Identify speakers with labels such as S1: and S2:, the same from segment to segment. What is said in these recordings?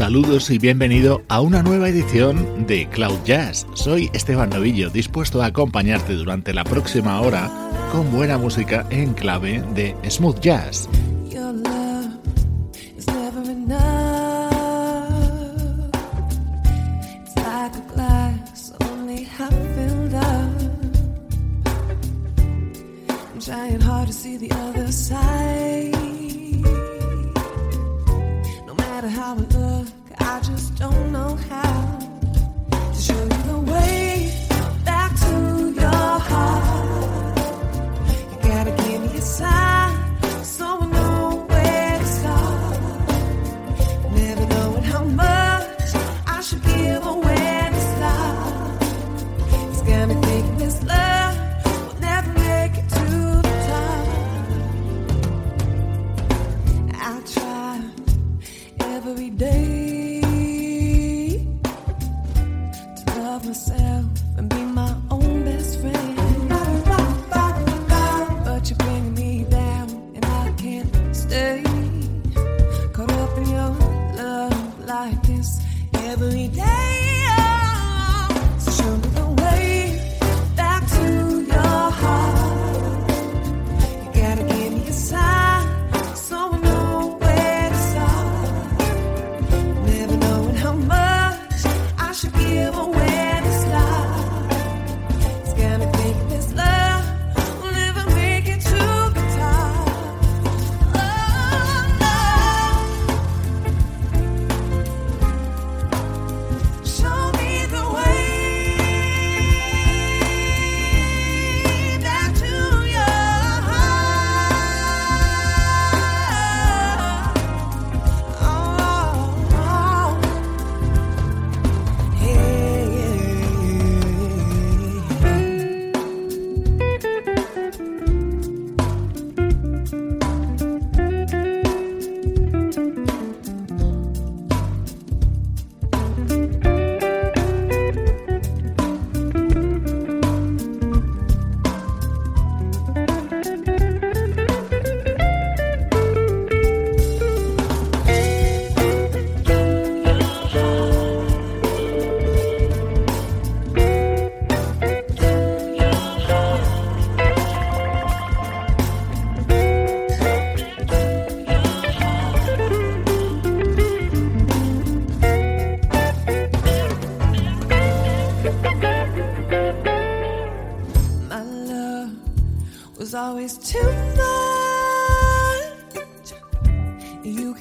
S1: Saludos y bienvenido a una nueva edición de Cloud Jazz. Soy Esteban Novillo, dispuesto a acompañarte durante la próxima hora con buena música en clave de smooth jazz.
S2: like this every day.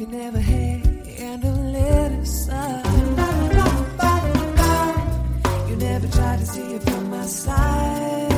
S2: never handle it aside. You never tried to see it from my side.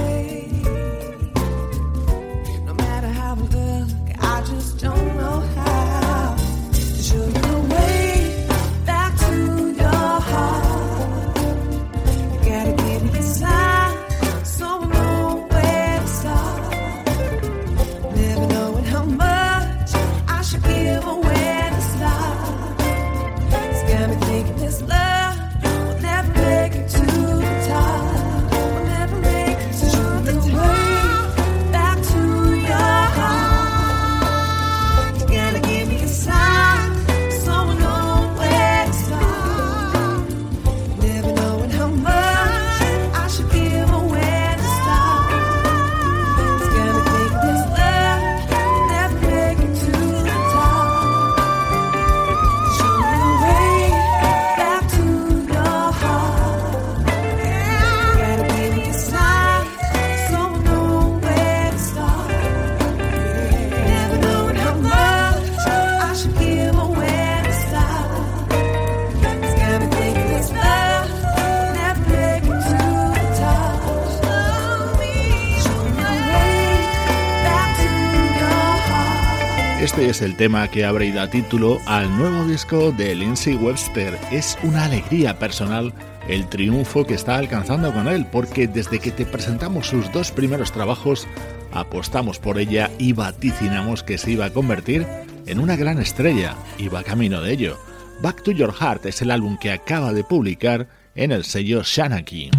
S1: Es el tema que abre y título al nuevo disco de Lindsay Webster. Es una alegría personal el triunfo que está alcanzando con él, porque desde que te presentamos sus dos primeros trabajos, apostamos por ella y vaticinamos que se iba a convertir en una gran estrella, y va camino de ello. Back to Your Heart es el álbum que acaba de publicar en el sello Shanaki.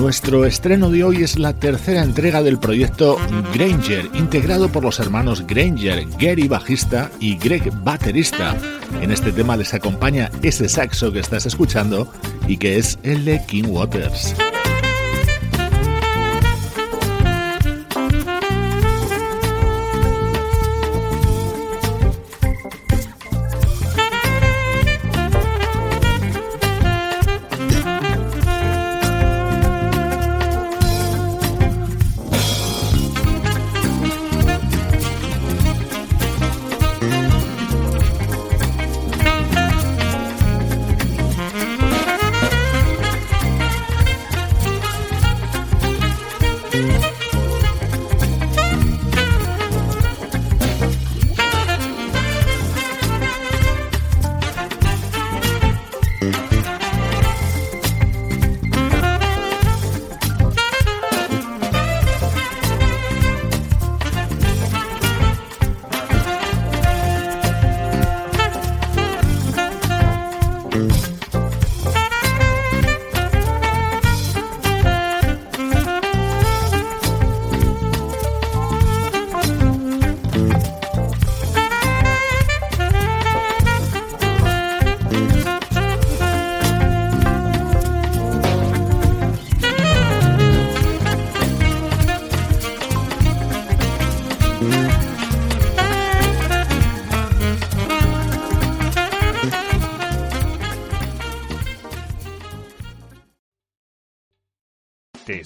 S1: Nuestro estreno de hoy es la tercera entrega del proyecto Granger, integrado por los hermanos Granger, Gary bajista y Greg baterista. En este tema les acompaña ese saxo que estás escuchando y que es el de King Waters.